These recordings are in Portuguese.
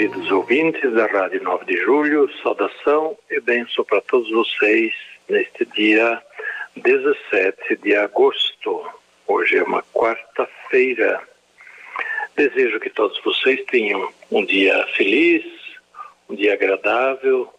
Queridos ouvintes da Rádio 9 de Julho, saudação e bênção para todos vocês neste dia 17 de agosto. Hoje é uma quarta-feira. Desejo que todos vocês tenham um dia feliz, um dia agradável,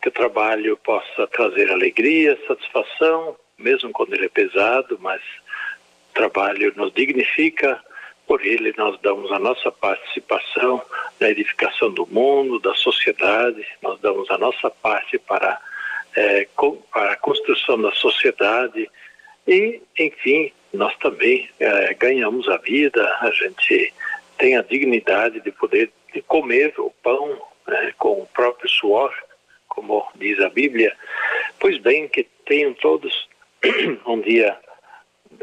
que o trabalho possa trazer alegria, satisfação, mesmo quando ele é pesado, mas o trabalho nos dignifica, por ele nós damos a nossa participação na edificação do mundo, da sociedade, nós damos a nossa parte para, é, com, para a construção da sociedade e, enfim, nós também é, ganhamos a vida, a gente tem a dignidade de poder de comer o pão né, com o próprio suor, como diz a Bíblia. Pois bem, que tenham todos um dia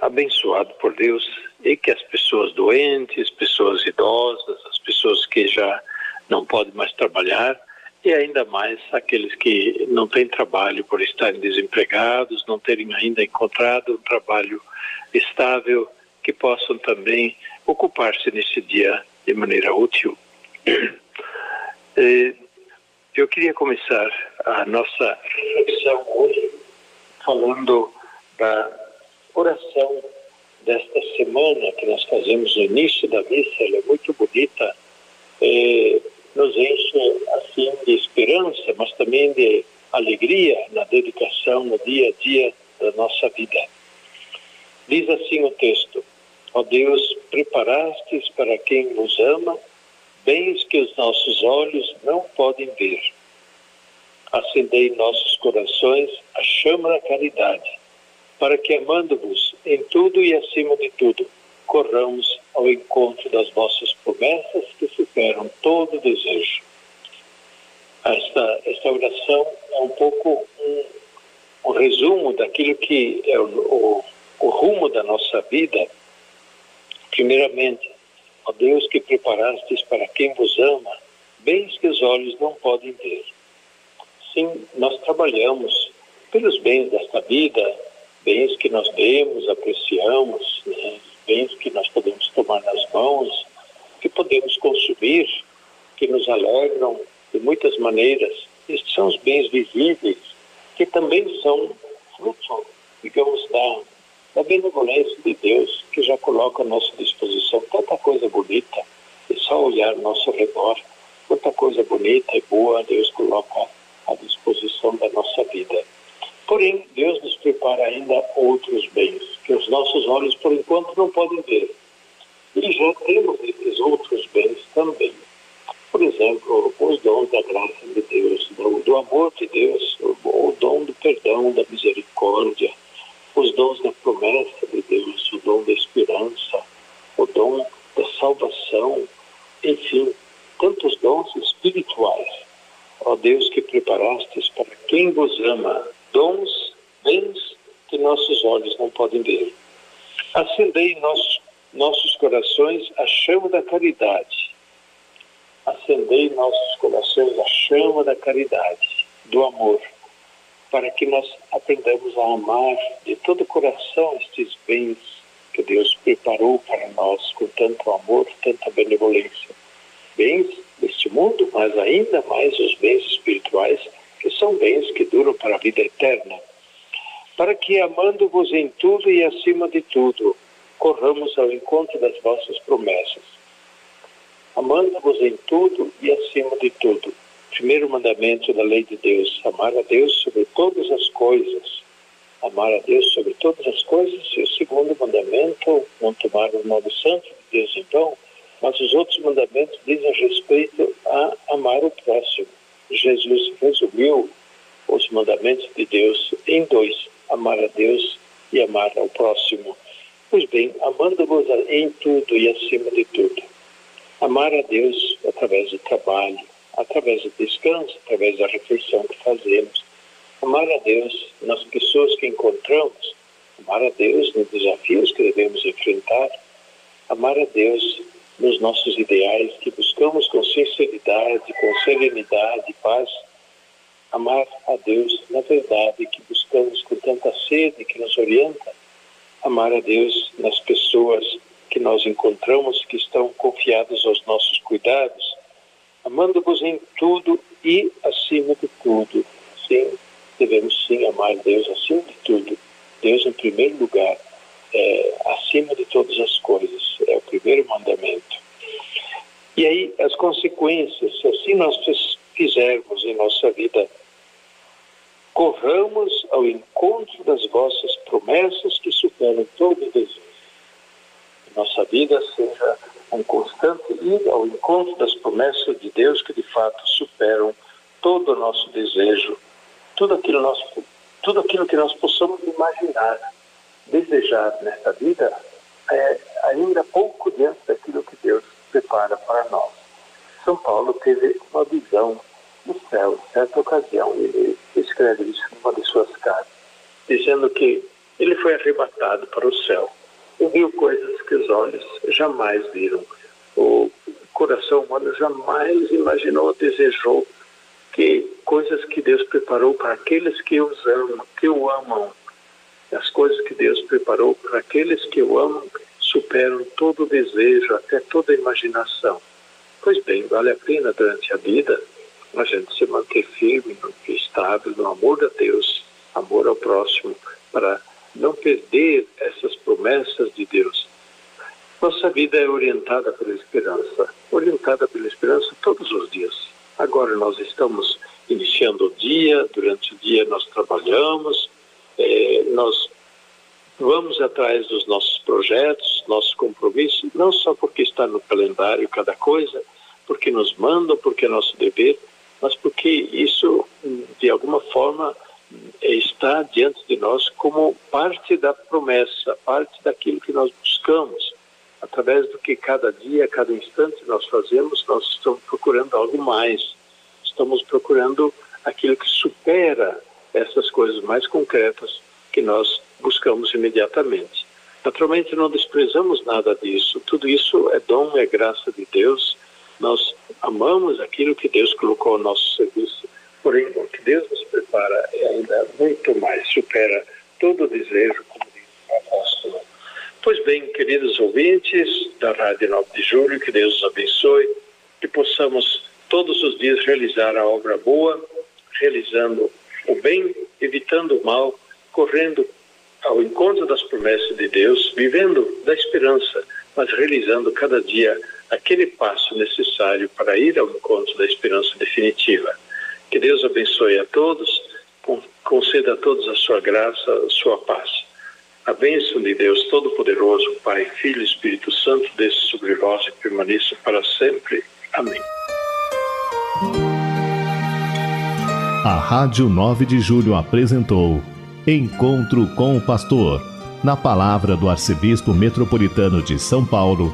abençoado por Deus e que as pessoas doentes, pessoas idosas, as pessoas que já não podem mais trabalhar e ainda mais aqueles que não têm trabalho por estarem desempregados, não terem ainda encontrado um trabalho estável, que possam também ocupar-se nesse dia de maneira útil. Eu queria começar a nossa reflexão hoje falando da oração desta semana que nós fazemos no início da missa, ela é muito bonita, é, nos enche assim de esperança, mas também de alegria na dedicação no dia a dia da nossa vida. Diz assim o texto: Ó Deus, preparastes para quem vos ama bens que os nossos olhos não podem ver. Acendei em nossos corações a chama da caridade, para que, amando-vos em tudo e acima de tudo, corramos ao encontro das vossas promessas que superam todo desejo. Esta, esta oração é um pouco um, um resumo daquilo que é o, o, o rumo da nossa vida. Primeiramente, ó Deus que preparastes para quem vos ama, bens que os olhos não podem ver. Sim, nós trabalhamos pelos bens desta vida, bens que nós vemos, apreciamos, né? bens que nós podemos tomar nas mãos, que podemos consumir, que nos alegram de muitas maneiras. Estes são os bens visíveis, que também são fruto, digamos, da, da benevolência de Deus, que já coloca à nossa disposição tanta coisa bonita, e só olhar nosso redor, quanta coisa bonita e boa Deus coloca à disposição da nossa vida. Porém, Deus nos prepara ainda outros bens, que os nossos olhos, por enquanto, não podem ver. E já temos esses outros bens também. Por exemplo, os dons da graça de Deus, do, amor de Deus, o dom do perdão, da misericórdia, os dons da promessa de Deus, o dom da esperança, o dom da salvação, enfim, tantos dons espirituais. Ó Deus que preparastes para quem vos ama, dons, bens que nossos olhos não podem ver. Acendei nossos, nossos corações a chama da caridade. Acendei nossos corações a chama da caridade, do amor, para que nós aprendamos a amar de todo o coração estes bens que Deus preparou para nós com tanto amor, tanta benevolência. Bens deste mundo, mas ainda mais os bens espirituais que são bens que duram para a vida eterna, para que, amando-vos em tudo e acima de tudo, corramos ao encontro das vossas promessas. Amando-vos em tudo e acima de tudo. Primeiro mandamento da lei de Deus: amar a Deus sobre todas as coisas. Amar a Deus sobre todas as coisas. E o segundo mandamento, não tomar o nome santo de Deus então, mas os outros mandamentos dizem respeito a amar o próximo. Jesus resumiu os mandamentos de Deus em dois: amar a Deus e amar ao próximo. Pois bem, amando-vos em tudo e acima de tudo. Amar a Deus através do trabalho, através do descanso, através da reflexão que fazemos. Amar a Deus nas pessoas que encontramos, amar a Deus nos desafios que devemos enfrentar, amar a Deus nos nossos ideais que buscamos com sinceridade, com serenidade paz, amar a Deus na verdade que buscamos com tanta sede que nos orienta, amar a Deus nas pessoas que nós encontramos que estão confiadas aos nossos cuidados, amando-vos em tudo e acima de tudo. Sim, devemos sim amar Deus acima de tudo. Deus em primeiro lugar, é, acima de todas as coisas, é o primeiro mandamento. E aí as consequências, se assim nós fizermos em nossa vida, corramos ao encontro das vossas promessas que superam todo desejo. Nossa vida seja um constante ir ao encontro das promessas de Deus que de fato superam todo o nosso desejo, tudo aquilo, nós, tudo aquilo que nós possamos imaginar, desejar nesta vida, é ainda pouco diante daquilo que Deus prepara para nós. São Paulo teve uma visão do céu, certa ocasião, ele escreve isso numa de suas cartas, dizendo que ele foi arrebatado para o céu e viu coisas que os olhos jamais viram. O coração humano jamais imaginou, desejou que coisas que Deus preparou para aqueles que os amam, que o amam, as coisas que Deus preparou para aqueles que o amam superam todo desejo, até toda imaginação. Pois bem, vale a pena durante a vida a gente se manter firme, estável no amor a Deus, amor ao próximo, para não perder essas promessas de Deus. Nossa vida é orientada pela esperança, orientada pela esperança todos os dias. Agora nós estamos iniciando o dia, durante o dia nós trabalhamos, eh, nós vamos atrás dos nossos projetos, nossos compromissos, não só porque está no calendário cada coisa, porque nos mandam, porque é nosso dever, mas porque isso, de alguma forma, está diante de nós como parte da promessa, parte daquilo que nós buscamos. Através do que cada dia, cada instante nós fazemos, nós estamos procurando algo mais. Estamos procurando aquilo que supera essas coisas mais concretas que nós buscamos imediatamente. Naturalmente, não desprezamos nada disso. Tudo isso é dom, é graça de Deus. Nós amamos aquilo que Deus colocou ao nosso serviço. Porém, o que Deus nos prepara é ainda muito mais, supera todo o desejo, como diz o apóstolo. Pois bem, queridos ouvintes da Rádio 9 de Julho, que Deus os abençoe, que possamos todos os dias realizar a obra boa, realizando o bem, evitando o mal, correndo ao encontro das promessas de Deus, vivendo da esperança, mas realizando cada dia aquele passo necessário para ir ao encontro da esperança definitiva. Que Deus abençoe a todos, conceda a todos a sua graça, a sua paz. A bênção de Deus Todo-Poderoso, Pai, Filho e Espírito Santo, desça sobre vós e permaneça para sempre. Amém. A Rádio 9 de Julho apresentou Encontro com o Pastor, na palavra do Arcebispo Metropolitano de São Paulo,